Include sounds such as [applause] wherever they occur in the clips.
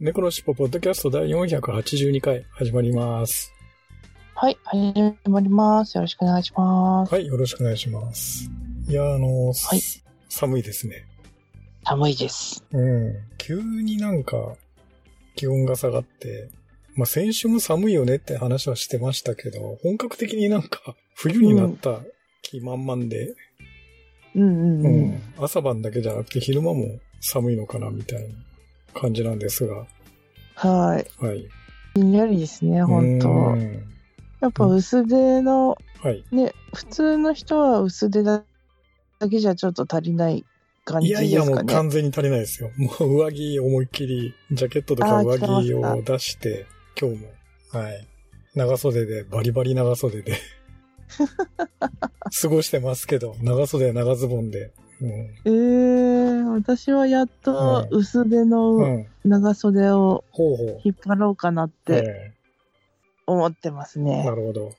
猫のしっぽポッドキャスト第482回始まります。はい、始まります。よろしくお願いします。はい、よろしくお願いします。いや、あの、はい寒いですね。寒いです。うん。急になんか気温が下がって、まあ先週も寒いよねって話はしてましたけど、本格的になんか [laughs] 冬になった気満々で、うんうんううん。ん、朝晩だけじゃなくて昼間も寒いのかなみたいな感じなんですが、はい。はい。ひんやりですね、本当うんやっぱ薄手の、はい。ね、普通の人は薄手だけじゃちょっと足りない感いじですかね。やいやもう完全に足りないですよ。[laughs] もう上着思いっきり、ジャケットとか上着を出して、今日も、はい。長袖で、バリバリ長袖で、[laughs] 過ごしてますけど、長袖長ズボンで、うんえー、私はやっとうん薄手うのん。長袖を。引っ張ろうかなってえ思ってますえね。なるほど。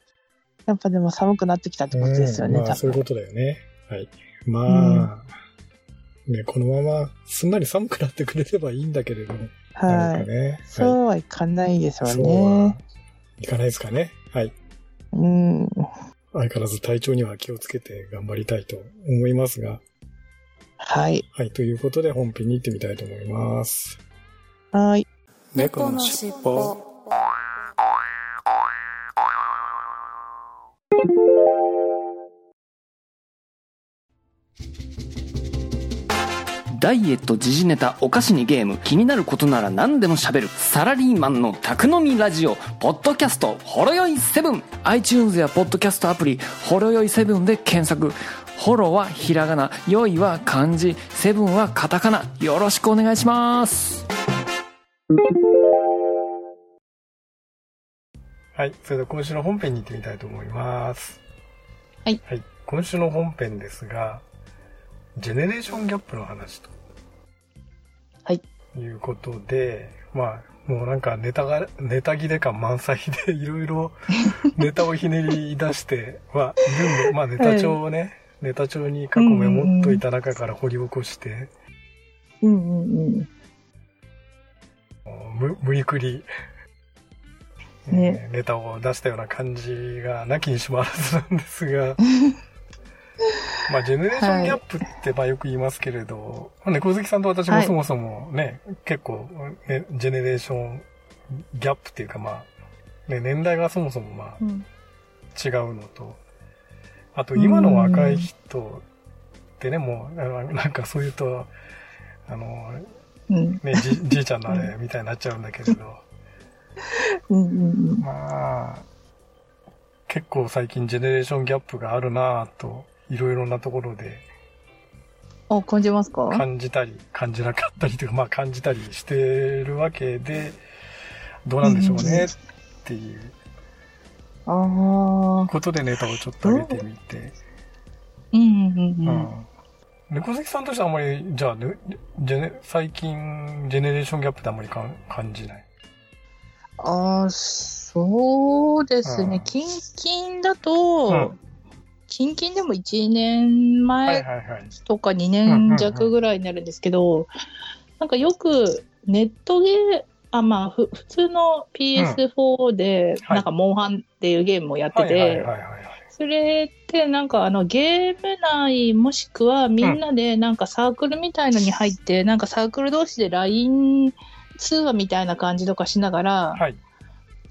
やっぱでも寒くなってきたってことですよね、うんまあ。そういうことだよね。はい。まあ、ね、このまますんなり寒くなってくれればいいんだけれども。はい。ね。そうはいかないですよそうねは。いかないですかね。はい。うん。相変わらず体調には気をつけて頑張りたいと思いますが。はい。はい。ということで本編に行ってみたいと思います。はい。猫のしっぽダイエット時事ネタお菓子にゲーム気になることなら何でも喋るサラリーマンの宅飲みラジオポッドキャストほろよい7 iTunes やポッドキャストアプリほろよい7で検索ホロはひらがなよいは漢字セブンはカタカナよろしくお願いしますはい。それでは今週の本編に行ってみたいと思います。はい。はい。今週の本編ですが、ジェネレーションギャップの話と。はい。いうことで、まあ、もうなんかネタが、ネタ切れ感満載でいろいろ [laughs] ネタをひねり出してはいるんで、まあネタ帳をね、ネタ帳に過去メモっといた中から掘り起こして、うんうんうん。む無理くり、[laughs] ね。えーネタを出したような感じがなきにしもあらずなんですが、[laughs] まあ、ジェネレーションギャップってまあよく言いますけれど、まあね、小月さんと私もはい。そもそもね、結構、ね、ジェネレーションギャップっていうかまあ、ね、年代がそもそもまあうん。違うのと、あと今の若い人ってね、もう、あのなんかそういうと、あの、うん。ね、じじいちゃんのあれみたいになっちゃうんだけれど、[laughs] まあ、結構最近ジェネレーションギャップがあるなぁと、いろいろなところで。あ、感じますか？感じたり、感じなかったりというか、[laughs] まあ感じたりしてるわけで、どうなんでしょうねっていう。ことでネタをちょっと上げてみて、うんうんうん。猫関さんとしてはあんまり、じゃあ、ね、ジェネ最近、ジェネレーションギャップってあんまりかん感じない？ああ、そうですうんね。近々だと、うん近々でも1年はい前。とか2年弱ぐらいになるんですけど、なんかよくネットゲー、あ、まあ、ふ普通の PS4 で、はいなんか、モンハンっていうゲームをやってて、はいはいはいはい。それってなんかあのゲーム内もしくはみんなでなんかサークルみたいのに入って、なんかサークル同士で LINE 通話みたいな感じとかしながら、はい。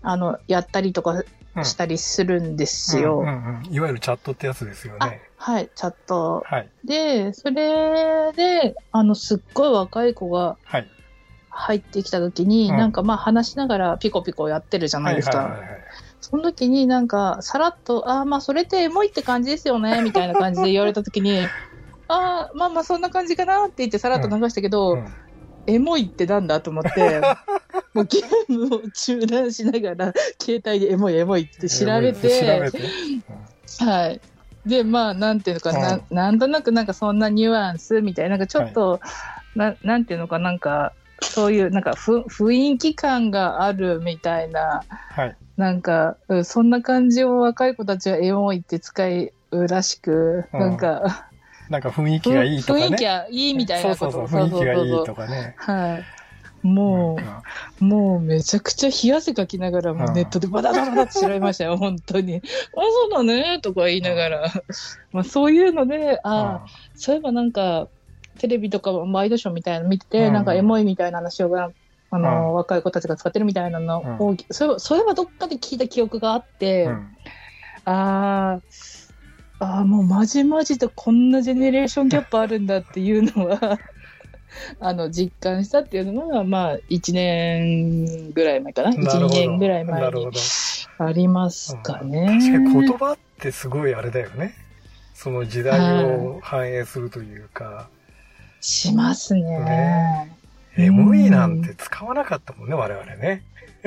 あの、やったりとかうんしたりするんですよ。うんうんうんいわゆるチャットってやつですよあね。はい、チャット。はい。で、それで、あの、すっごい若い子がはい。入ってきた時に、うんなんかまあ話しながらピコピコやってるじゃないですか。はいはいはいはいその時になんか、さらっと、ああ、まあそれってエモいって感じですよね、[laughs] みたいな感じで言われた時に、ああ、まあまあそんな感じかなって言ってさらっと流したけど、うんエモいってなんだと思って、[laughs] もうゲームを中断しながら、携帯でエモいエモいって調べて、て。はい。で、まあ、なんていうのかな、なんとなくなんかそんなニュアンスみたいな、なんかちょっと、ななんていうのかなんか、そういうなんかふ雰囲気感があるみたいな、はい。なんか、うんそんな感じを若い子たちはエモいって使うらしく、うんなんか、なんか雰囲気がいいとかね。雰囲気がいいみたいなことそうそうそう、雰囲気がいいとかね。はい。もう、もうめちゃくちゃ冷や汗かきながら、もうネットでバタバタバタって調べましたよ、[laughs] 本当に。あ、そうだね、とか言いながら。まあそういうので、ああ、そういえばなんか、テレビとかワイドショーみたいなの見てて、うんなんかエモいみたいな話をが、あの、うん若い子たちが使ってるみたいなのを、そういえば、そういえばどっかで聞いた記憶があって、うんああ、ああ、もうまじまじとこんなジェネレーションギャップあるんだっていうのは、[laughs] あの、実感したっていうのが、まあ、1年ぐらい前かな？1、2なるほど年ぐらい前に。ありますかね。確かに言葉ってすごいあれだよね。その時代を反映するというか、しますね。ねエモいなんて使わなかったもんね、我々ね。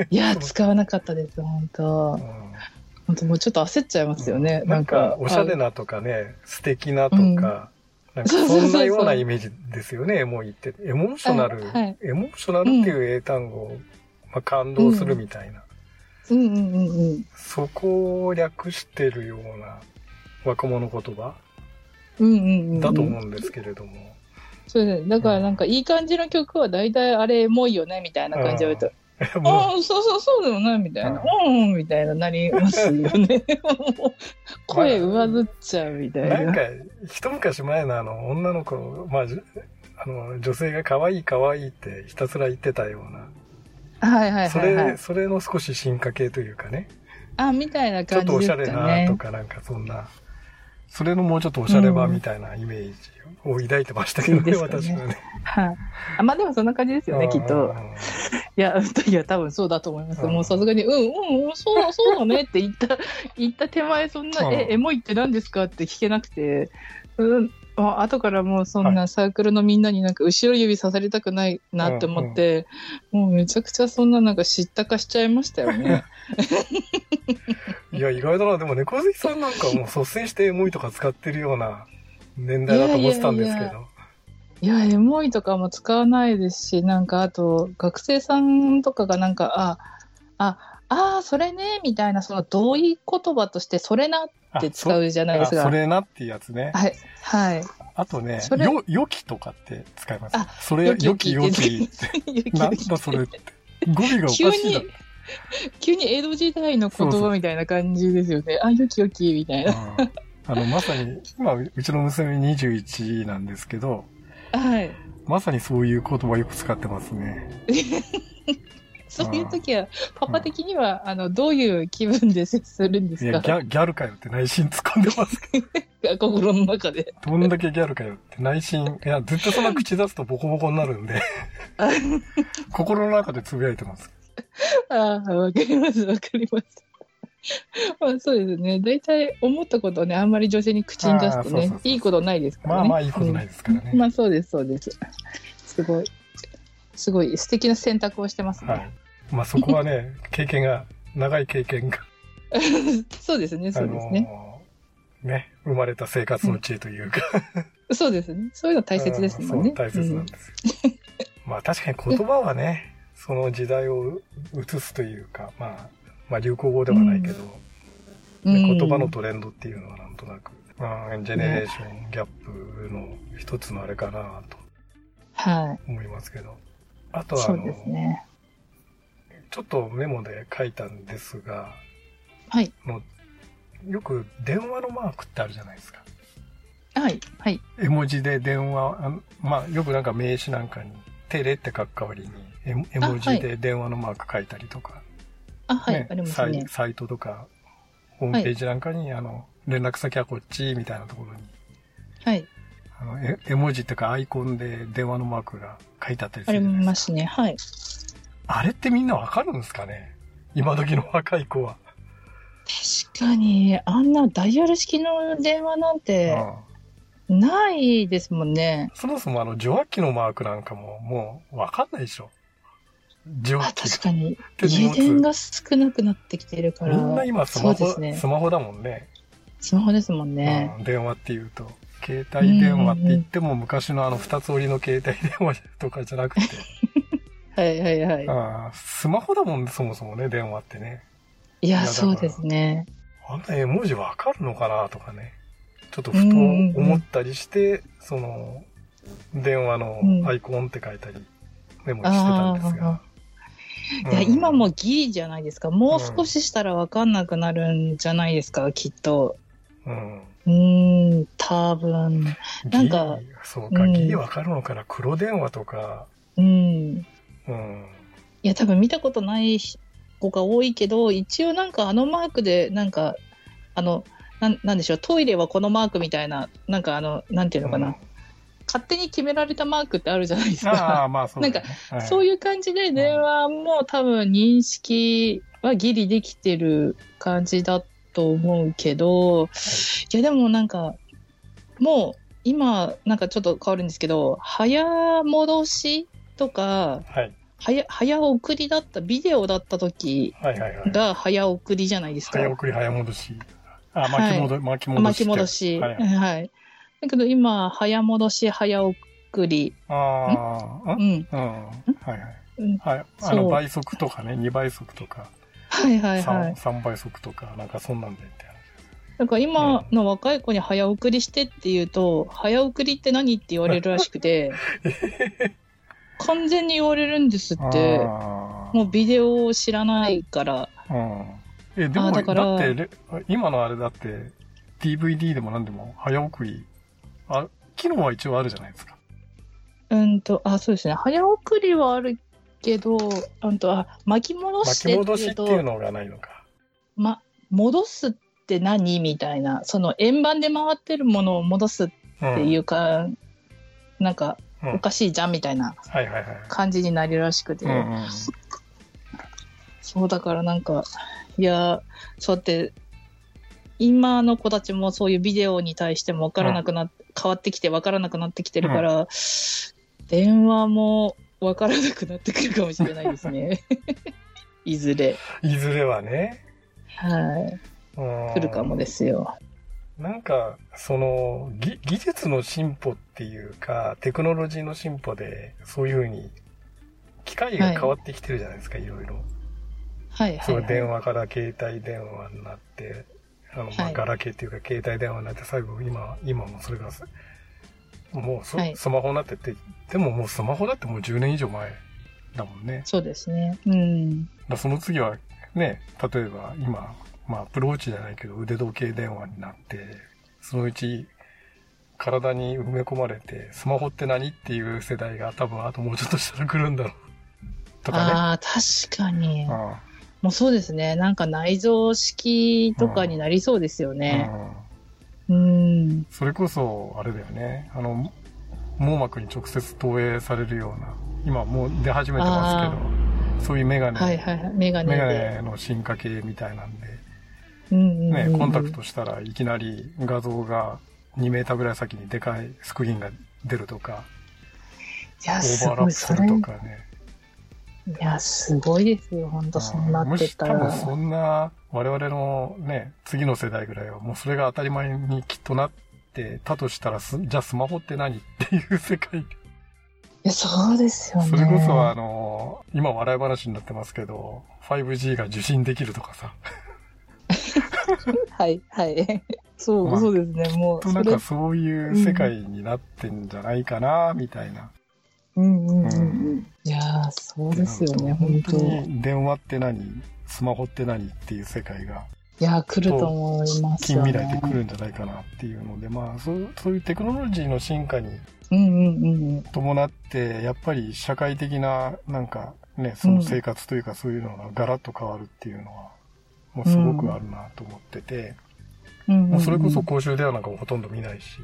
いや、使わなかったです、本当うん本当もうちょっと焦っちゃいますよね。ななんんか、、かおしゃれなとかね、素敵なとか、うんなんかそんなようなイメージですよね、エモいって。エモーショナル、はいはいエモーショナルっていう英単語、まあ、感動するみたいな、うんうんうんうん。そこを略してるような若者言葉うんうんうんうん。だと思うんですけれども。そうですね。だからなんか、いい感じの曲は大体あれエモいよね、みたいな感じで言うあ [laughs] あ、そうそうそうだよね、みたいな。うん、みたいななりますよね。[laughs] 声上ずっちゃうみたいな。なんか、一昔前のあの、女の子、まあ、じあの、女性が可愛い可愛いってひたすら言ってたような、はいはいそはい、はれ、い。それの少し進化系というかね、あ、みたいなちょっ感じですかとおしゃれなねと。かなんかそんな、それのもうちょっとおしゃれ版みたいなイメージを抱いてましたけどね、そうですよね私はね。はい。あ、まあでもそんな感じですよね、きっと。いや、いや、多分そうだと思います。うんもうさすがに、うん、うん、うんそうだ、そうだねって言った、[laughs] 言った手前、そんな、うんえ、エモいって何ですかって聞けなくて、うん、あ後からもうそんなサークルのみんなになんか後ろ指さされたくないなって思って、もうめちゃくちゃそんななんか知ったかしちゃいましたよね。[laughs] いや、意外だな。でも猫好きさんなんかもう率先してエモいとか使ってるような年代だと思ってたんですけど。いやエモいとかも使わないですし、なんかあと、学生さんとかがなんか、あ、あ、ああ、それね、みたいな、その同意言葉として、それなって使うじゃないですか。あそれなっていうやつね。はい、はい。あとね、よ、よきとかって使います。あそれ、よきよき [laughs] って。なんだそれって。語尾がおかし急いだに、[laughs] 急に江戸時代の言葉みたいな感じですよね。あ、よきよき、みたいな。うんあの、まさに、今、うちの娘21なんですけど、はい。まさにそういう言葉よく使ってますね。[laughs] そういう時は、パパ的には、あの、どういう気分で接するんでいや、すかギャギャルかよって内心突っ込んでますけ [laughs] 心の中で。ど、どんだけギャルかよって内心、いや、絶対そんな口出すとボコボコになるんで、心の中でつぶやいてます。[laughs] ああ、わかります、わかります。[laughs] まあそうですね。大体思ったことをね、あんまり女性に口に出すとねいいことないですからね。まあまあいいことないですからねうんまあそうです、そうです。すごい、すごい素敵な選択をしてますね。はい。まあそこはね、[laughs] 経験が、長い経験が、そうですね、あそうですね。のーね、生まれた生活の知恵というか、そうですね。そういうの大切ですもんね。大切なんですよ。まあ確かに言葉はね、その時代を映すというか、まあ、まあ流行語ではないけど、うん言葉のトレンドっていうのはなんとなく、まあ、ジェネレーションギャップの一つのあれかなとは思いますけど。あい。とはあの、ね。ちょっとメモで書いたんですが、はい。のよく電話のマークってあるじゃないですか。はい。はい。絵文字で電話、あまあよくなんか名刺なんかにテレって書く代わりに絵絵文字で電話のマーク書いたりとか、あ、はい。ねありますサイね。サイトとかホームページなんかに、あの連絡先はこっちみたいなところにはい。あの絵絵文字っていうかアイコンで電話のマークが書いてあったりすありるじゃないでか。ますすね。はい。あれってみんなわかるんですかね？今時の若い子は。確かに、あんなダイヤル式の電話なんてうんないですもんね。そもそもあの受話器のマークなんかももうわかんないでしょ。蒸あ、気確かに。家電が少なくなってきてるから。みんな今スマホ、ねス。マホだもんね。スマホですもんね。うん、電話っていうと。携帯電話って言っても昔のあの二つ折りの携帯電話とかじゃなくて、[laughs] はいはいはい。あースマホだもんね、そもそもね、電話ってね。いや、そうですね。あんな絵文字わかるのかなとかね。ちょっとふと思ったりして、その、電話のアイコンって書いたり、メモしてたんですが。いや、うん今もギリじゃないですか。もう少ししたらわかんなくなるんじゃないですか、きっと。うん。うーん、多分。なんかそうか、うんギリわかるのかな黒電話とか、うん。うん。いや、多分見たことない子が多いけど、一応なんかあのマークで、なんか、あの、なんなんでしょう、トイレはこのマークみたいな、なんかあの、なんていうのかな、うん勝手に決められたマークってあるじゃないですあか。あ、まあそうだね、はいそういう感じで電話も多分認識はギリできてる感じだと思うけど、いやでもなんか、もう今なんかちょっと変わるんですけど、早戻しとか、はい。早早送りだった、ビデオだった時はいはいはい。が早送りじゃないですか。早送り早戻し。あ、巻き戻、巻き戻し。巻き戻し。はいはい、はい。だけど今、早戻し、早送り。ああ、うんん。うん。はいはい。うんはい。あの、倍速とかね、2倍速とか、はいはいは 3, い。3倍速とか、なんかそんなんでって話。なんか今の若い子に早送りしてって言うと、早送りって何って言われるらしくて、[laughs] 完全に言われるんですって。あもうビデオを知らないから。あ。うん。え、でも、だあだからってレ、今のあれだって、DVD でも何でも早送り、あ、機能は一応あるじゃないですか。うんと、あ、そうですね。早送りはあるけど、うんと、あ、巻き戻巻してってき戻しいうと、っていうのがないのか。ま、戻すって何みたいな、その円盤で回ってるものを戻すっうん。ていうか、なんか、うんおかしいじゃんみたいなはいはいはい。感じになるらしくて。そうだからなんか、いや、そうやって、今の子たちもそういうビデオに対しても分からなくなっ、変わってきて分からなくなってきてるから、電話も分からなくなってくるかもしれないですね。[laughs] いずれ。いずれはね。はい。うん来るかもですよ。なんか、その、ぎ技術の進歩っていうか、テクノロジーの進歩で、そういうふうに、機械が変わってきてるじゃないですか、い、ろいろ。はいはい、そう、はい。電話から携帯電話になって、あの、まあ、はいガラケーっていうか、携帯電話になって、最後、今、今もそれが、もうそ、はいスマホになってって、でももうスマホだってもう10年以上前だもんね。そうですね。うん。だその次はね、例えば今、まあ、アプローチじゃないけど腕時計電話になって、そのうち体に埋め込まれて、スマホって何っていう世代が多分あともうちょっとしたら来るんだろう。とかね。ああ、確かに。あもうそうですね。なんか内蔵式とかになりそうですよあね。うんうん。それこそ、あれだよね。あの、網膜に直接投影されるような、今もう出始めてますけど、そういうメガネ、はいはいはい。メガネメガで。ネの進化系みたいなんで、うんね、うんコンタクトしたらいきなり画像が2メーターぐらい先にでかいスクリーンが出るとか、いや、オすーバーラップ。するとかね。いや、すごいですよ。本当そうなってったら。そんな我々のね、次の世代ぐらいはもうそれが当たり前にきっとなってたとしたらす、じゃあスマホって何っていう世界。いや、そうですよね。それこそあの、今笑い話になってますけど、5G が受信できるとかさ。はい、はい。そう、まあそうですね。もう、となんか、そういう世界になってんじゃないかな、みたいな。うんうんうん。いやー、そうですよね、本本当に電話って何？スマホって何っていう世界がやー、来ると思いますよね。近未来で来るんじゃないかなっていうので、まあそうそういうテクノロジーの進化にうんうんうんうん。伴ってやっぱり社会的ななんかねその生活というかそういうのがガラッと変わるっていうのはもうすごくあるなと思ってて、うんもうそれこそ公衆電話なんかもほとんど見ないし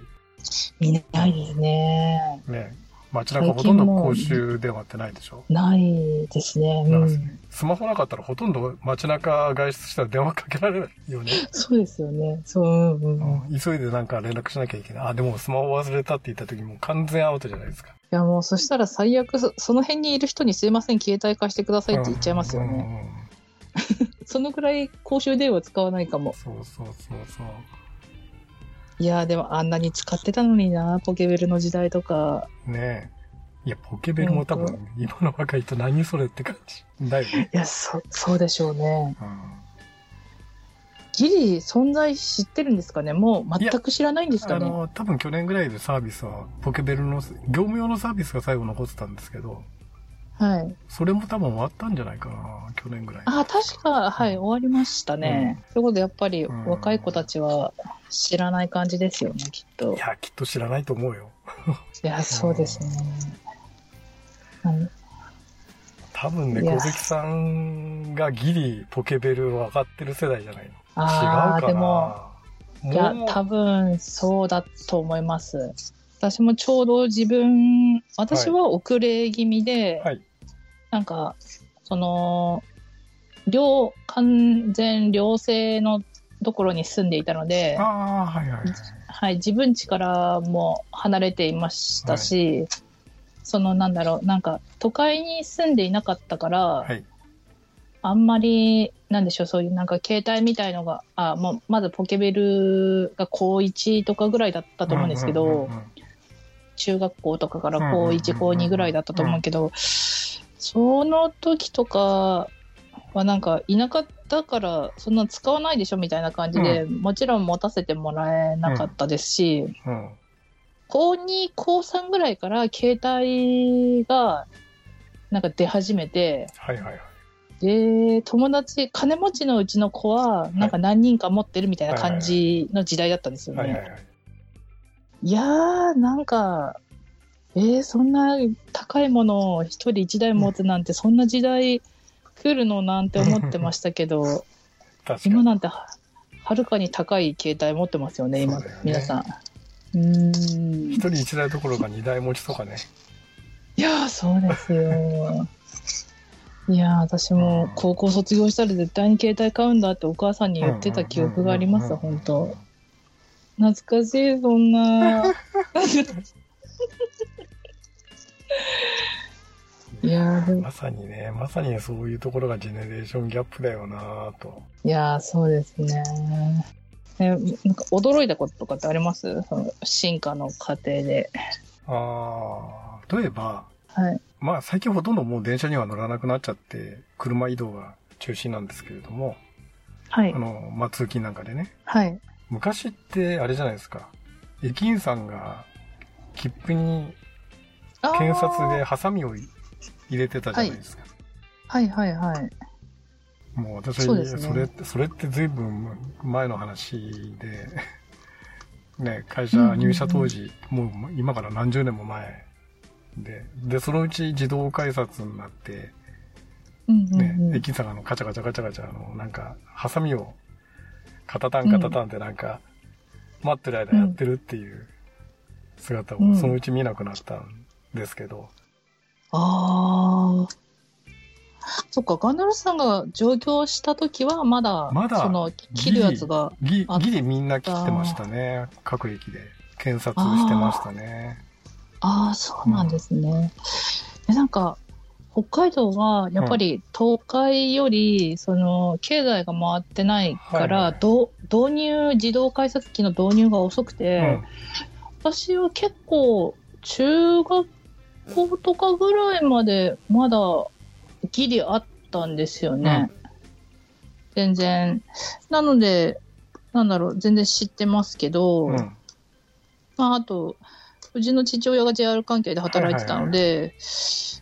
見ないですね。ね街中ほとんど公衆電話ってないでしょ？ないですね。うん。スマホなかったらほとんど街中外出したら電話かけられないよね。[laughs] そうですよね。そう、うんうん急いでなんか連絡しなきゃいけない。あ、でもスマホ忘れたって言った時もう完全アウトじゃないですか。や、もうそしたら最悪そ、その辺にいる人にすいません、携帯貸してくださいって言っちゃいますよね。うんうんうん [laughs] そのぐらい公衆電話使わないかも。そうそうそうそう。いやー、でもあんなに使ってたのにな、ポケベルの時代とか。ねえ。いや、ポケベルも多本分、今の若い人何それって感じ。だよね。いや、そ、そうでしょうね。うんギリ存在知ってるんですかね？もう全く知らないんですかね？あの、多分去年ぐらいでサービスは、ポケベルの、業務用のサービスが最後残ってたんですけど、はい。それも多分終わったんじゃないかな、去年ぐらい。あ、確か、はい、終わりましたね。ということで、やっぱりうん若い子たちは知らない感じですよね、きっと。いや、きっと知らないと思うよ。いや、そうですね。うん多分ね、小関さんがギリポケベル分かってる世代じゃないの？違うかな？でも、いや、多分そうだと思います。私もちょうど自分、私は遅れ気味で、はい。なんか、その、両、完全両性のところに住んでいたのではいはいはい。はい、自分家からも離れていましたし、そのなんだろう、なんか都会に住んでいなかったから、はい。あんまり、なんでしょう、そういうなんか携帯みたいのが、あ、もうまずポケベルが高1とかぐらいだったと思うんですけど、うんうんうんうん中学校とかから高うんうんうんうん1、高2ぐらいだったと思うけど、その時とかはなんか田舎だからそんな使わないでしょみたいな感じで、もちろん持たせてもらえなかったですし、うん。高2、高3ぐらいから携帯がなんか出始めて、はいはいはい。で、友達、金持ちのうちの子はなんか何人か持ってるみたいな感じの時代だったんですよね。はいやー、なんか、えー、そんな高いものを一人一台持つなんて、そんな時代来るのなんて思ってましたけど。[laughs] 今なんてははるかに高い携帯持ってますよね、今、ね皆さん。うーん。一人一台どころか二台持ちとかね。いやー、そうですよ。いやー、私も高校卒業したら絶対に携帯買うんだってお母さんに言ってた記憶があります、本当懐かしい、そんな。[laughs] いやまさにね、まさにそういうところがジェネレーションギャップだよなぁと。いやー、そうですね。え、なんか驚いたこととかってあります？その進化の過程で。ああ、例えば、はい。まあ最近ほとんどもう電車には乗らなくなっちゃって、車移動が中心なんですけれども、はいあ。の、まあ通勤なんかでね、はい。昔ってあれじゃないですか、駅員さんが切符に検察でハサミを入れてたじゃないですか。はいはいはい。もう私そねそれって、それって随分前の話で、[laughs] ね、会社入社当時、もう今から何十年も前で、で、そのうち自動改札になって、うんうんね、うん。駅員さんがあのカチャカチャカチャカチャ、あの、なんか、ハサミを、カタタンカタタンってなんか、待ってる間やってるっていう姿うんをそのうち見なくなったんですけど、ああ。そっか、ガンダルさんが上京した時は、まだ、まだその、切るやつが、ギあギリみんな切ってましたね。各駅で。検察してましたね。ああ、そうなんですね。え、なんか、北海道は、やっぱり、東海より、その、経済が回ってないから、導入、自動改札機の導入が遅くて、私は結構、中学校とかぐらいまで、まだ、ギリあったんですよね。全然。なので、なんだろう、全然知ってますけど。まあ、あと、うちの父親が JR 関係で働いてたので、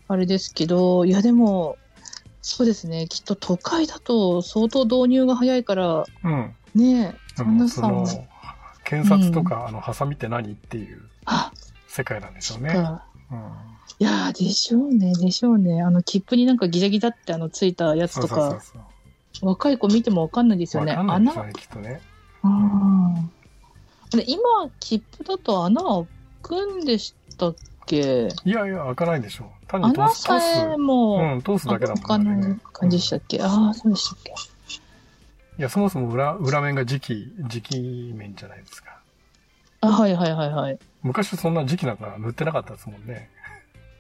あれですけど、いやでも、そうですね、きっと都会だと相当導入が早いから、うん。ねえ、でも旦那さんその、検察とか、あの、ハサミって何っていうあ、世界なんでしょうね。か。うん。いやー、でしょうね、でしょうね。あの、切符になんかギザギザってあの、ついたやつとか。若い子見てもわかんないですよね。穴、きっとね。あーで今、切符だと穴開くんでしたっけ？いやいや、開かないでしょ。単に通穴す、通す。さえも、うん、通すだけだもん開かないね。感じでしたっけ、ああ、そうでしたっけいや、そもそも裏、裏面が磁気、磁気面じゃないですか。あ、はいはいはいはい。昔そんな磁気なんか塗ってなかったですもんね。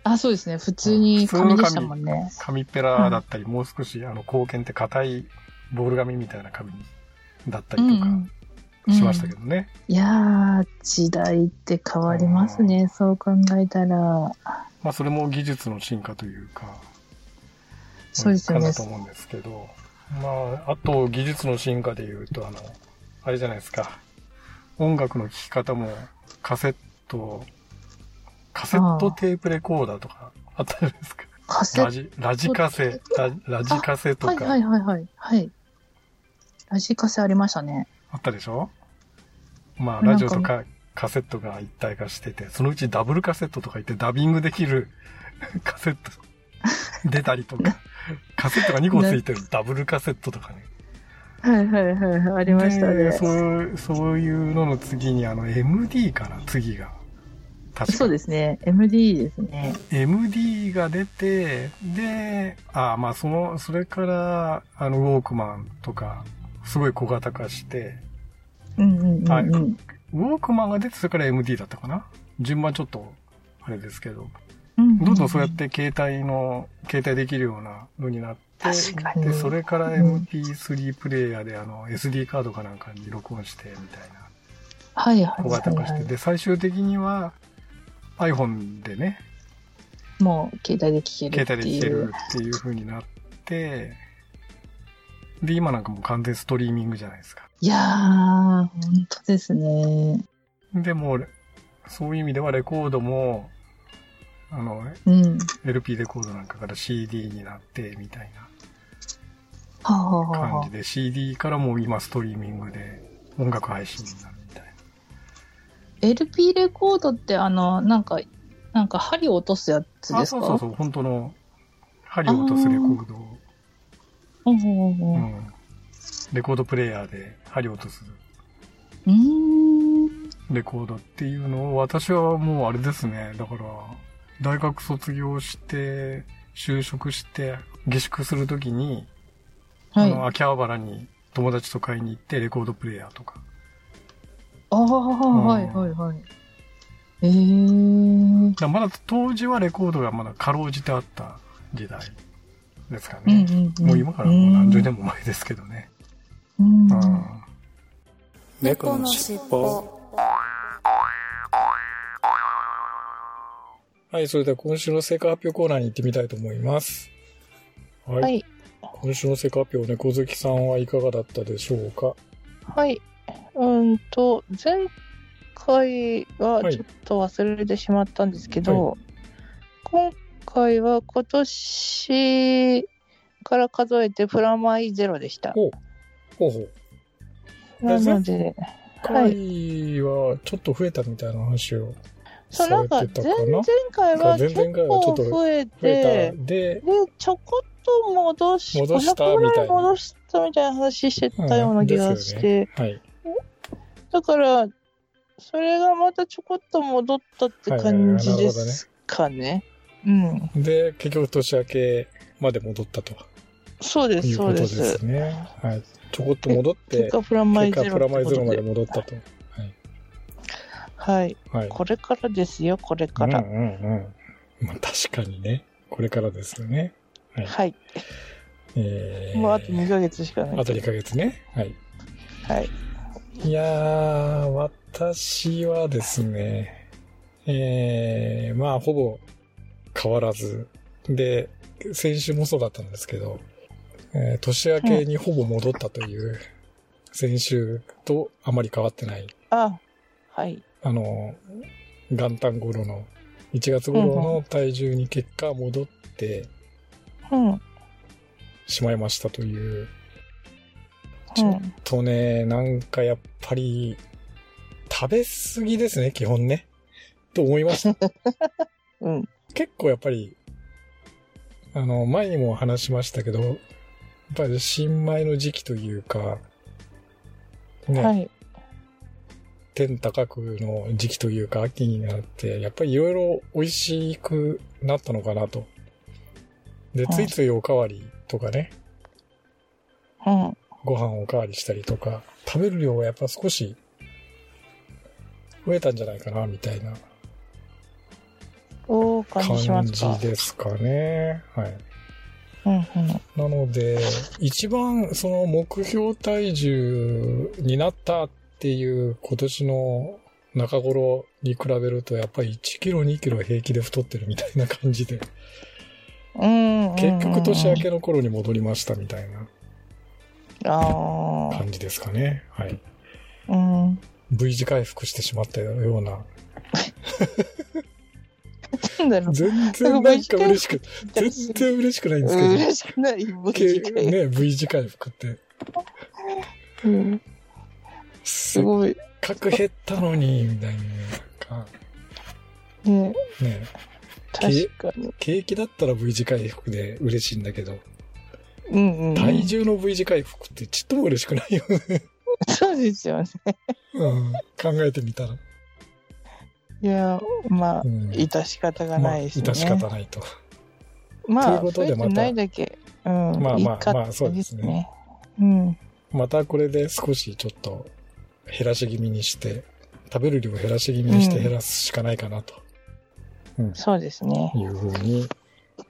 あ、そうですね。普通に紙でしたもんね。紙ペラだったり、もう少し、あの、光剣って硬いボール紙みたいな紙だったりとかうんしましたけどね。いやー、時代って変わりますね。そう考えたら。まあ、それも技術の進化というか、そうですよねかなと思うんですけど、まあ、あと技術の進化で言うと、あの、あれじゃないですか。音楽の聴き方もカセット、カセットテープレコーダーとかあったじゃないですか。カセッラジ、ラジカセ、ララジカセとはいかはいはいはい。はい。ラジカセありましたね。あったでしょ？まあ、ラジオとかカセットが一体化してて、そのうちダブルカセットとか言ってダビングできる [laughs] カセット [laughs] 出たりとか、カセットが2個ついてるダブルカセットとかね。はいはいはいはい。ありましたね。でそうそういうのの次にあの MD かな？次が確かそうですね。MD ですね。MD が出てであまあそのそれからあのウォークマンとかすごい小型化してうんうんうん、はいうん。ウォークマンが出てそれから MD だったかな？順番ちょっとあれですけど。うんどんどんそうやって携帯の携帯できるようなのになって確かに。でそれからうん MP3 プレイヤーであの SD カードかなんかに録音してみたいな。はいはい。小はい、型化して、はい。で、最終的には iPhone でね、もう携帯で聴ける携っていう。帯で聴ける。っていう風になって、で、今なんかもう完全ストリーミングじゃないですか。いやー、本当ですね。でもう、そういう意味ではレコードも、あの、うん。LP レコードなんかから CD になって、みたいなあはあ感じ、で、CD からもう今ストリーミングで音楽配信になるみたいな。LP レコードってあの、なんか、なんか針を落とすやつあ、ですか？そうそうそう、本当の、針を落とすレコードを、うんうんう。うんん。レコードプレイヤーで針を落とすうーん。レコードっていうのを、私はもうあれですね。だから、大学卒業して、就職して、下宿するときに、はい。あの、秋葉原に友達と買いに行って、レコードプレイヤーとか。ああ、はいはいはい。ええー。まだ当時はレコードがまだかろうじてあった時代ですかね。うんうんうんもう今からもう何十年も前ですけどね。うんうん猫のしっぽはい、それでは今週の成果発表コーナーに行ってみたいと思います。はい。はい。今週の成果発表、猫好きさんはいかがだったでしょうか？はい。うんと、前回ははいちょっと忘れてしまったんですけど、今回は今年から数えてプラマイゼロでした。ほうほうほう。なので、はい。回はちょっと増えたみたいな話をそう、さなんか前かな々回は前回はちょっと構増えてた。、で、で、ちょこっと戻し、戻した500ぐらみたいな戻したみたいな話してたような気がしうんて、だから、それがまたちょこっと戻ったって感じですかね。うん。はい。で、結局年明けまで戻ったとそうです、いうでそうです。すね。はい。ちょこっと戻って、結果、プラマイゼロプラマイゼロまで戻ったと。はい。はい。これからですよ、これから。うんうんうん。まあ確かにね。これからですよね。はい。はい。えー、もうあと2ヶ月しかない。あと2ヶ月ね。はい。はい。いやー、私はですね、えー、まあ、ほぼ変わらず。で、先週もそうだったんですけど、えー年明けにほぼ戻ったという、先週とあまり変わってない。あ、はい。あの、元旦頃の、1月頃の体重に結果戻ってうん。しまいましたという、うちょっん。とね、なんかやっぱり、食べ過ぎですね、基本ね。と思いました。[laughs] うん。結構やっぱり、あの、前にも話しましたけど、やっぱり新米の時期というか、ね、はい。天高くの時期というか秋になって、やっぱりいろいろ美味しくなったのかなと。で、はいついついおかわりとかね、うん。ご飯おかわりしたりとか、食べる量がやっぱ少し増えたんじゃないかな、みたいな感じしま感すかじ。ですかね。はい。うんうん。なので、一番その目標体重になったっていう今年の中頃に比べると、やっぱり1キロ、2キロ平気で太ってるみたいな感じで、うん。結局年明けの頃に戻りましたみたいな。感じですかね。はい。うん。V 字回復してしまったような。[laughs] なんだろう。全然なんか嬉しく、全然嬉しくないんですけど。嬉しくない。無け事回ね、V 字回復って。うん。すごい。かく減ったのに、みたいな。なんかねね、確かに。景気だったら V 字回復で嬉しいんだけど、うんうん。体重の V 字回復ってちっとも嬉しくないよね。[laughs] そうですよね。うん、考えてみたら。いや、まあう、ん、致し方がまあ、ないですね。致し方ないと。まあ、ということでまただけ。うん。まあまあまあそうですね。うん。またこれで少しちょっと減らし気味にして、食べる量を減らし気味にしてうん減らすしかないかなと、うん、そうですね。いうふうに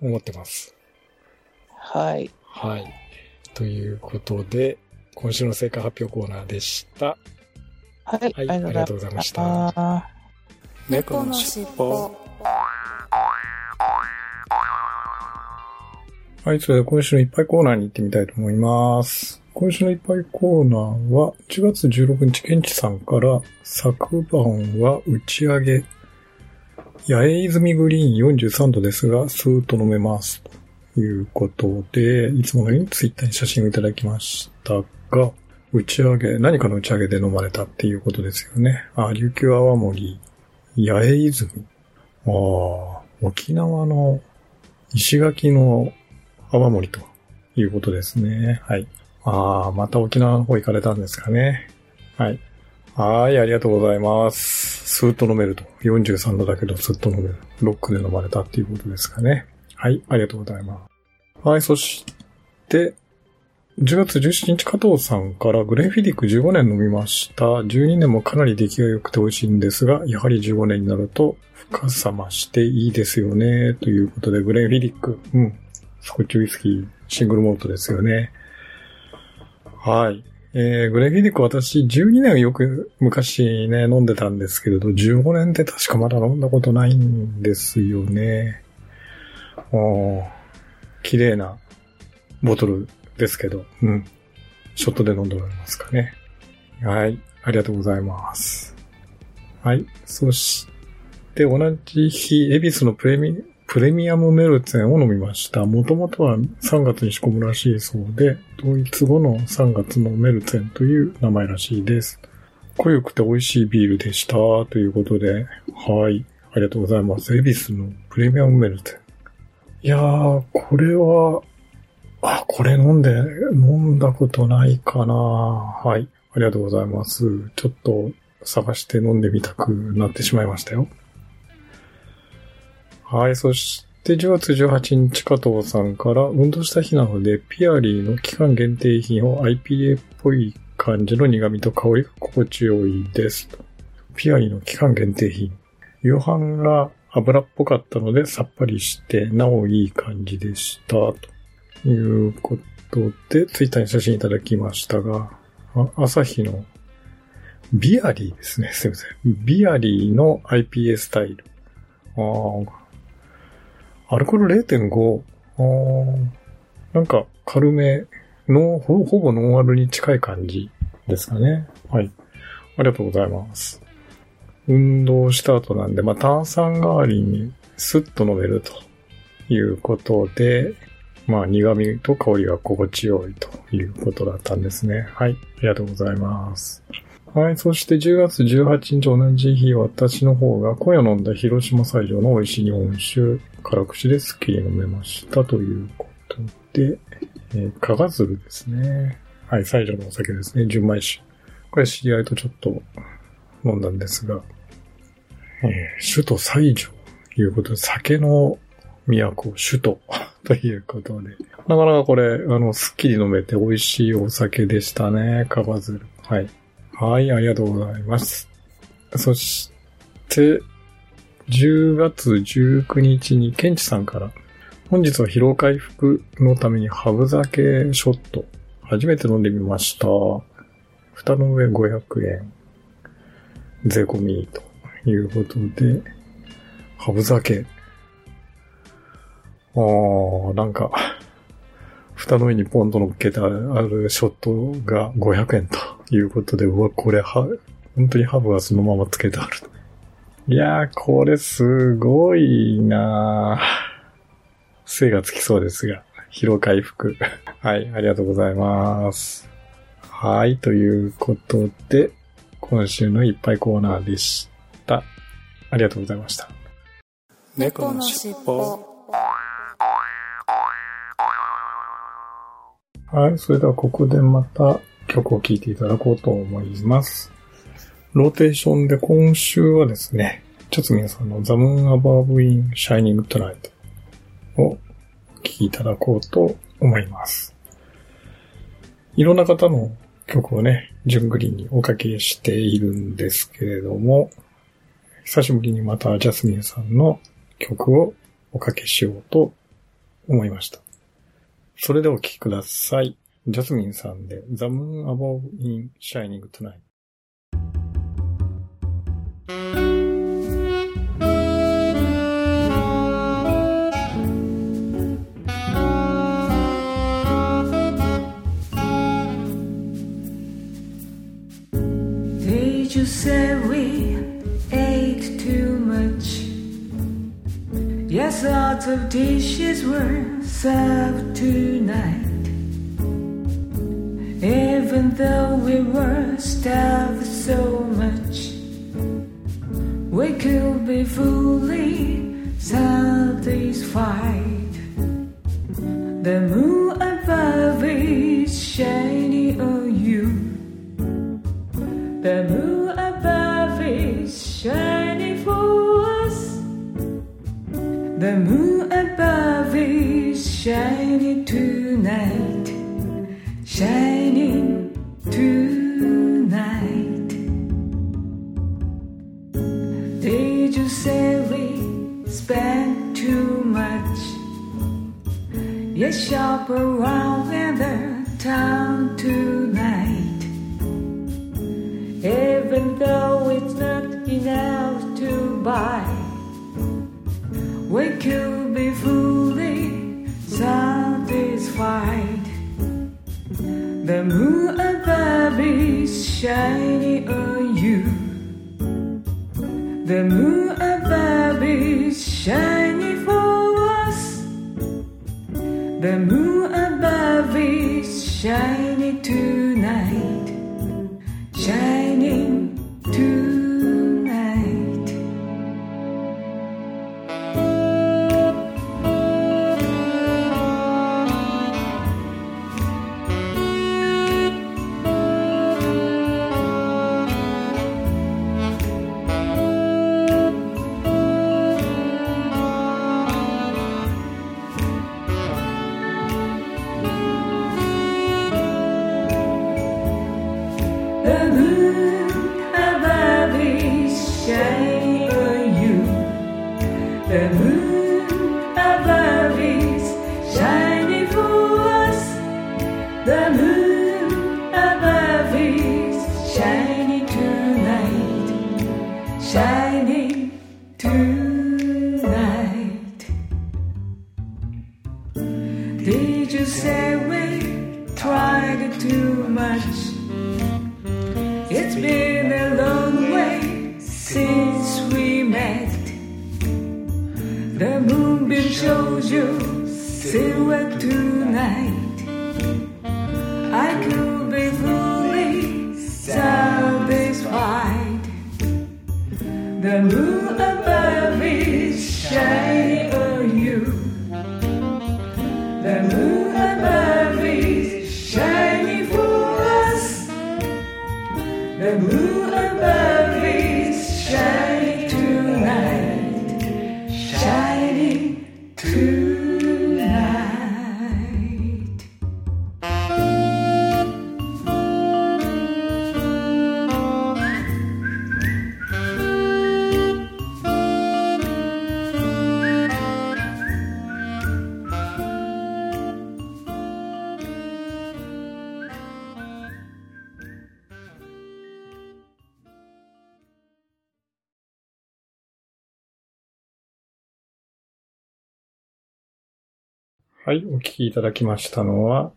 思ってます。はい。はい。ということで、今週の成果発表コーナーでした。はい。はいありがとうございましたあ猫のしっぽはい、それでは今週のいっぱいコーナーに行ってみたいと思います。今週のいっぱいコーナーは、1月16日、ケンチさんから、昨晩は打ち上げ、八重泉グリーン43度ですが、スーッと飲めます。ということで、いつものようにツイッターに写真をいただきましたが、打ち上げ、何かの打ち上げで飲まれたっていうことですよね。あ、琉球泡盛、八重泉？ああ、沖縄の石垣の泡盛ということですね。はい。ああ、また沖縄の方行かれたんですかね。はい。はい、ありがとうございます。スーッと飲めると。43度だけどスーッと飲める。ロックで飲まれたっていうことですかね。はい、ありがとうございます。はい、そして、10月17日加藤さんからグレンフィディック15年飲みました。12年もかなり出来が良くて美味しいんですが、やはり15年になると深さ増していいですよね。ということで、グレンフィディック。うん。スコッチウイスキー、シングルモルトですよね。はい。えー、グレンフィディック私12年よく昔ね、飲んでたんですけれど、15年って確かまだ飲んだことないんですよね。おー綺麗なボトルですけど、うん。ショットで飲んでおられますかね。はい。ありがとうございます。はい。そして、同じ日、エビスのプレミ、プレミアムメルツェンを飲みました。もともとは3月に仕込むらしいそうで、統一後の3月のメルツェンという名前らしいです。濃ゆくて美味しいビールでした。ということで、はい。ありがとうございます。エビスのプレミアムメルツェン。いやー、これは、あ、これ飲んで、飲んだことないかなはい。ありがとうございます。ちょっと探して飲んでみたくなってしまいましたよ。はい。そして10月18日加藤さんから、運動した日なので、ピアリーの期間限定品を IPA っぽい感じの苦味と香りが心地よいです。ピアリーの期間限定品。夕飯が油っぽかったのでさっぱりして、なおいい感じでした。ということで、ツイッターに写真いただきましたが、あ朝日のビアリーですね。すいません。ビアリーの IPA スタイル。あアルコール0.5。あなんか軽めのほ、ほぼノンアルに近い感じですかね。はい。ありがとうございます。運動した後なんで、まあ、炭酸代わりにスッと飲めるということで、まあ、苦味と香りが心地よいということだったんですね。はい。ありがとうございます。はい。そして10月18日同じ日、私の方が今夜飲んだ広島西条の美味しい日本酒、辛口でスッキリ飲めましたということで、えー、かがずるですね。はい。西条のお酒ですね。純米酒。これ知り合いとちょっと飲んだんですが、えー首都西条ということで、酒の都、首都ということで、なかなかこれ、あの、すっきり飲めて美味しいお酒でしたね、カバズル。はい。はい、ありがとうございます。そして、10月19日にケンチさんから、本日は疲労回復のためにハブ酒ショット、初めて飲んでみました。蓋の上500円。税込みということで、ハブ酒。あー、なんか、蓋の上にポンと乗っけてあるショットが500円ということで、うわ、これは、本当にハブがそのままつけてある。いやー、これすごいなー精がつきそうですが、疲労回復。[laughs] はい、ありがとうございます。はい、ということで、今週のいっぱいコーナーでした。ありがとうございました。猫のしっぽはい、それではここでまた曲を聴いていただこうと思います。ローテーションで今週はですね、ちょっと皆さんの The Moon Above in Shining Tonight をお聴きいただこうと思います。いろんな方の曲をね、順繰りにおかけしているんですけれども、久しぶりにまたジャスミンさんの曲をおかけしようと思いました。それではお聴きください。ジャスミンさんで The Moon Above in Shining Tonight。Did you say we Yes, of dishes were served tonight. Even though we were starved so much, we could be fully satisfied. The moon above is shining on you. The moon The moon above is shining tonight. Shining tonight. Did you say we spent too much? Yes, shop around in the town tonight. Even though it's not enough to buy, we could be fully satisfied. The moon above is shining on you. The moon above is shining for us. The moon above is shining tonight The moon above is shining はい、お聞きいただきましたのは、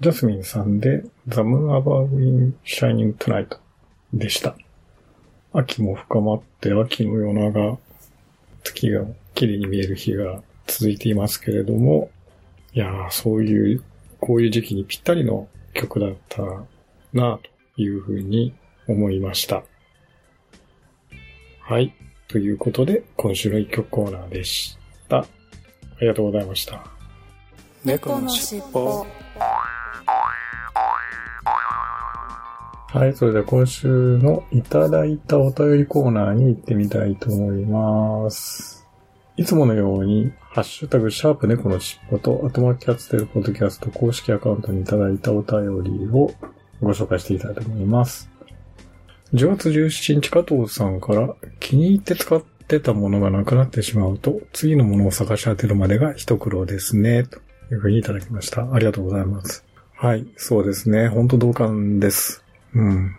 ジャスミンさんで、The Moon Above in Shining Tonight でした。秋も深まって、秋の夜長、月が綺麗に見える日が続いていますけれども、いやー、そういう、こういう時期にぴったりの曲だったな、というふうに思いました。はい。ということで、今週の一曲コーナーでした。ありがとうございました。猫のしっぽはい、それでは今週のいただいたお便りコーナーに行ってみたいと思います。いつものように、ハッシュタグ、シャープ猫のしっぽと、アトマキャッツテルポッドキャスト公式アカウントにいただいたお便りをご紹介していきたいと思います。10月17日加藤さんから、気に入って使ってたものがなくなってしまうと、次のものを探し当てるまでが一苦労ですね、というふうにいただきました。ありがとうございます。はい、そうですね。本当同感です。うん。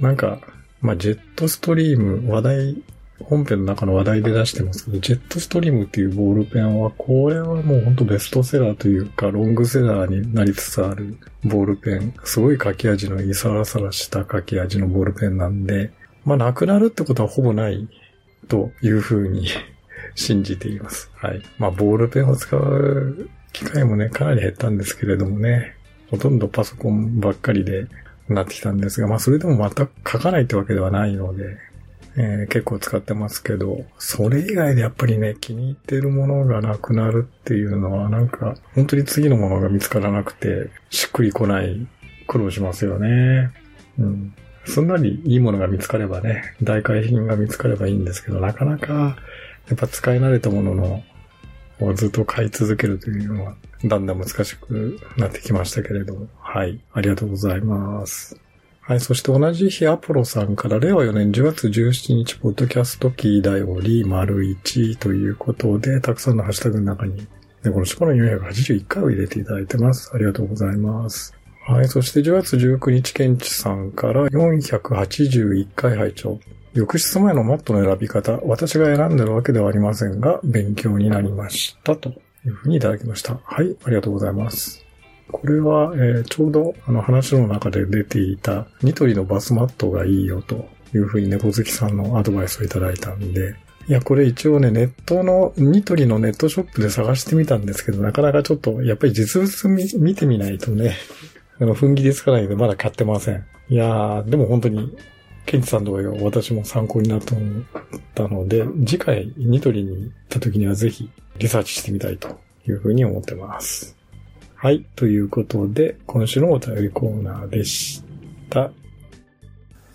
なんか、まあ、ジェットストリーム、話題、本編の中の話題で出してますけど、ジェットストリームっていうボールペンは、これはもう本当ベストセラーというか、ロングセラーになりつつあるボールペン。すごい書き味のいいサラサラした書き味のボールペンなんで、まあ、なくなるってことはほぼないというふうに [laughs] 信じています。はい。まあ、ボールペンを使う機会もね、かなり減ったんですけれどもね、ほとんどパソコンばっかりで、なってきたんですが、まあそれでも全く書かないってわけではないので、えー結構使ってますけど、それ以外でやっぱりね、気に入ってるものがなくなるっていうのは、なんか、本当に次のものが見つからなくて、しっくりこない、苦労しますよね。うん。すんなりいいものが見つかればね、代替品が見つかればいいんですけど、なかなか、やっぱ使い慣れたものの、をずっと買い続けるというのは、だんだん難しくなってきましたけれど。はい。ありがとうございます。はい。そして同じ日、アポロさんから、令和4年10月17日、ポッドキャストキーだより、丸1ということで、たくさんのハッシュタグの中に、ね、このしばの481回を入れていただいてます。ありがとうございます。はい。そして10月19日、ケンチさんから、481回拝聴浴室前のマットの選び方、私が選んでるわけではありませんが、勉強になりました。というふうにいただきました。はい、ありがとうございます。これは、えーちょうどあの話の中で出ていたニトリのバスマットがいいよというふうに猫好きさんのアドバイスをいただいたんで、いや、これ一応ね、ネットの、ニトリのネットショップで探してみたんですけど、なかなかちょっと、やっぱり実物見てみないとね、あの、踏ん切りつかないのでまだ買ってません。いやー、でも本当に、ケンチさん同様、私も参考になったったので、次回ニトリに行った時にはぜひリサーチしてみたいというふうに思ってます。はい。ということで、今週のお便りコーナーでした。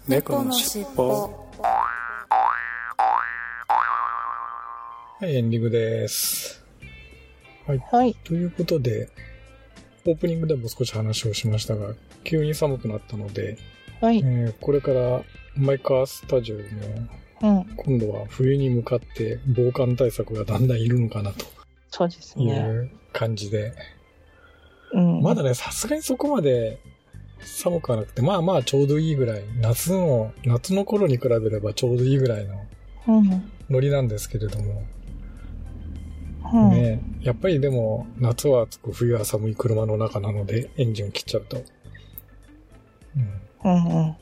猫のしっぽはい、エンディングです。はい。ということで、オープニングでも少し話をしましたが、急に寒くなったので、はい。えーこれからマイカースタジオもうん。今度は冬に向かって防寒対策がだんだんいるのかなとそうですいね。う感じで、うん。まだね、さすがにそこまで寒くはなくて、まあまあちょうどいいぐらい、夏の、夏の頃に比べればちょうどいいぐらいのうん。ノリなんですけれども、うん。ね、やっぱりでも夏は暑く冬は寒い車の中なのでエンジンを切っちゃうと、うん、うんうん。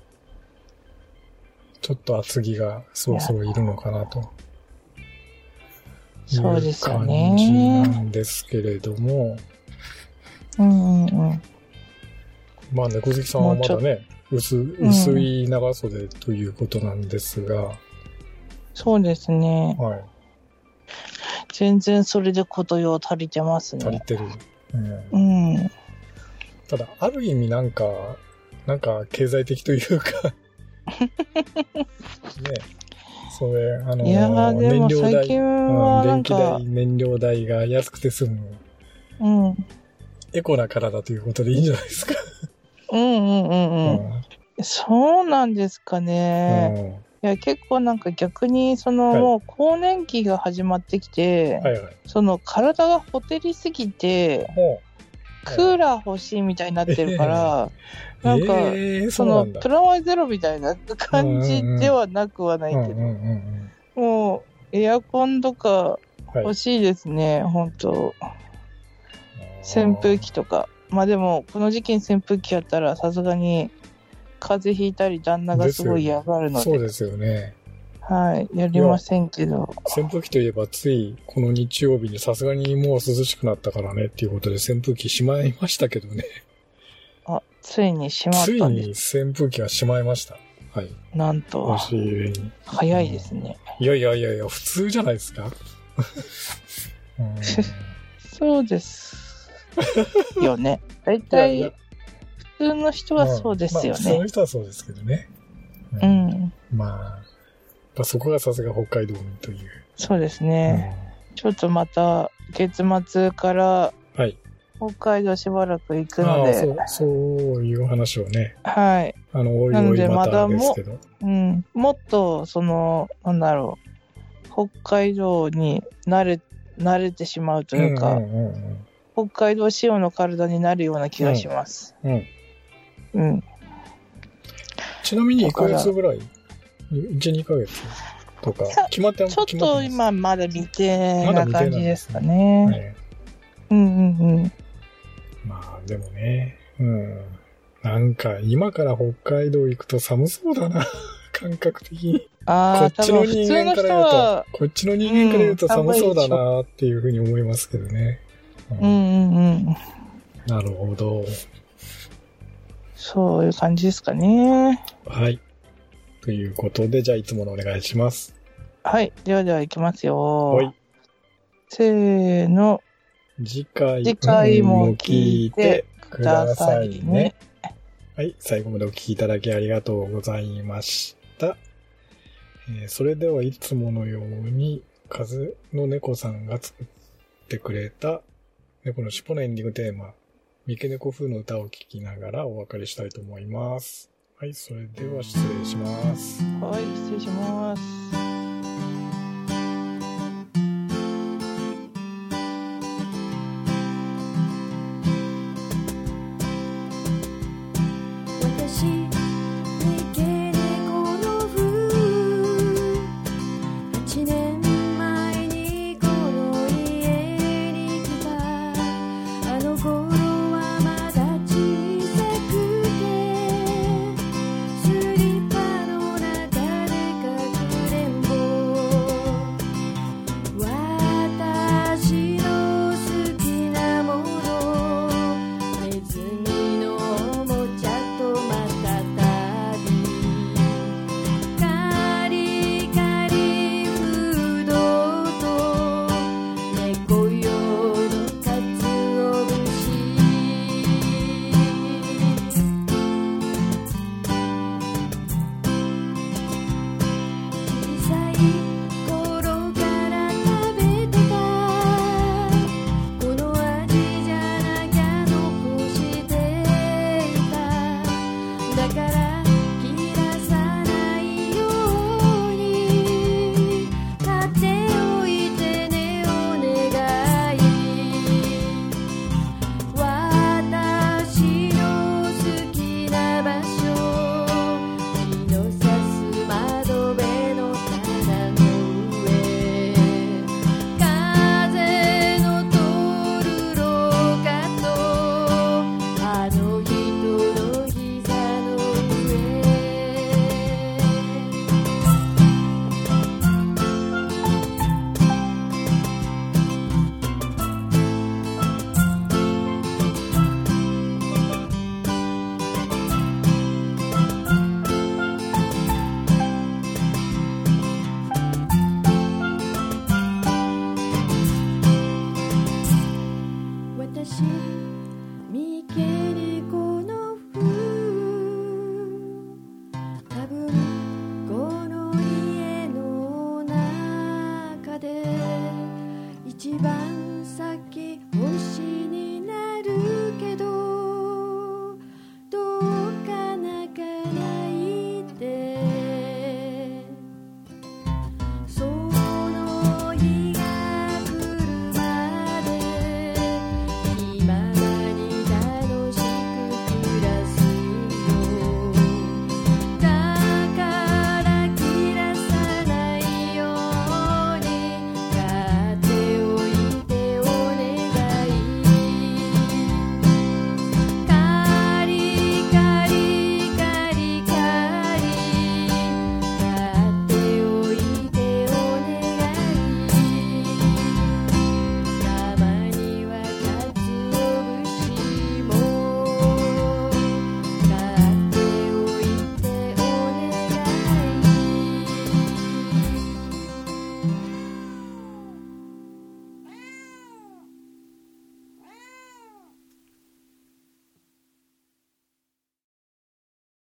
ちょっと厚着がそろそろいるのかなと。いそうですよ感ねじなんですけれども、うんうんうん。まあ猫好きさんはまだね、薄薄い長袖ということなんですが、そうですね。はい、全然それでことよ足りてますね。足りてる。うんうん。ただ、ある意味なんか、なんか経済的というか、[laughs] ね、それ、あのいやーでも燃料代、最近はうん、なんか電気代、燃料代が安くて済む、うん。エコな体ということでいいんじゃないですか。うんうんうんううん。そうなんですかね。いや、結構なんか逆に、その、はいもう更年期が始まってきて、はいはい。その体がほてりすぎて、もクーラー欲しいみたいになってるから、う、[laughs] なんか、えー、そ。のプラマイゼロみたいな感じではなくはないけど、もうエアコンとか。欲しいですね、本当扇風機とか。まあでも、この時期に扇風機やったら、さすがに、風邪ひいたり、旦那がすごい嫌がるので、そうですよね。はい、やりませんけど。扇風機といえばついこの日曜日にさすがにもう涼しくなったからねっていうことで扇風機しまいましたけどね。あ、ついにしまっついたんです。に扇風機がしまいました。はい。なんと押、し入れに。早いですね。いやいやいやいや、普通じゃないですか？[laughs] うんそうです。よね。大いやい体や、普通の人はそうですよまあ、普通のね。人はそうですけどね。う。ん。まあ、まあ、そこがさすが北海道民という。そうですね。ちょっとまた、月末からうんはい。北海道しばらく行くので、そう、そういう話をね、はい。あの、おいおいまたですけど。うん。もっと、その、なんだろう、北海道に慣れ、慣れてしまうというか、うんうん北海道仕様の体になるような気がします。うんうん。うん。ちなみに1だからヶ月ぐらい？?1、2ヶ月とか決まってちょっと今まだ未定な感じですかね。ねうんうんうん。まあ、でもね、うん。なんか、今から北海道行くと寒そうだな。[laughs] 感覚的に。こああ、っちの人人間から言うは、と、こっちの人間から言うと寒そうだなっていうふうに思いますけどね。うんうんうんうん。なるほど。そういう感じですかね。はい。ということで、じゃあいつものお願いします。はい。ではでは行きますよ。はい。せーの。次回次回も聞いてくださいね。はい。最後までお聞きいただきありがとうございました。えーそれではいつものように、風の猫さんが作ってくれた猫の尻尾のエンディングテーマ、三毛猫風の歌を聴きながらお別れしたいと思います。はい。それでは失礼します。はい、失礼します。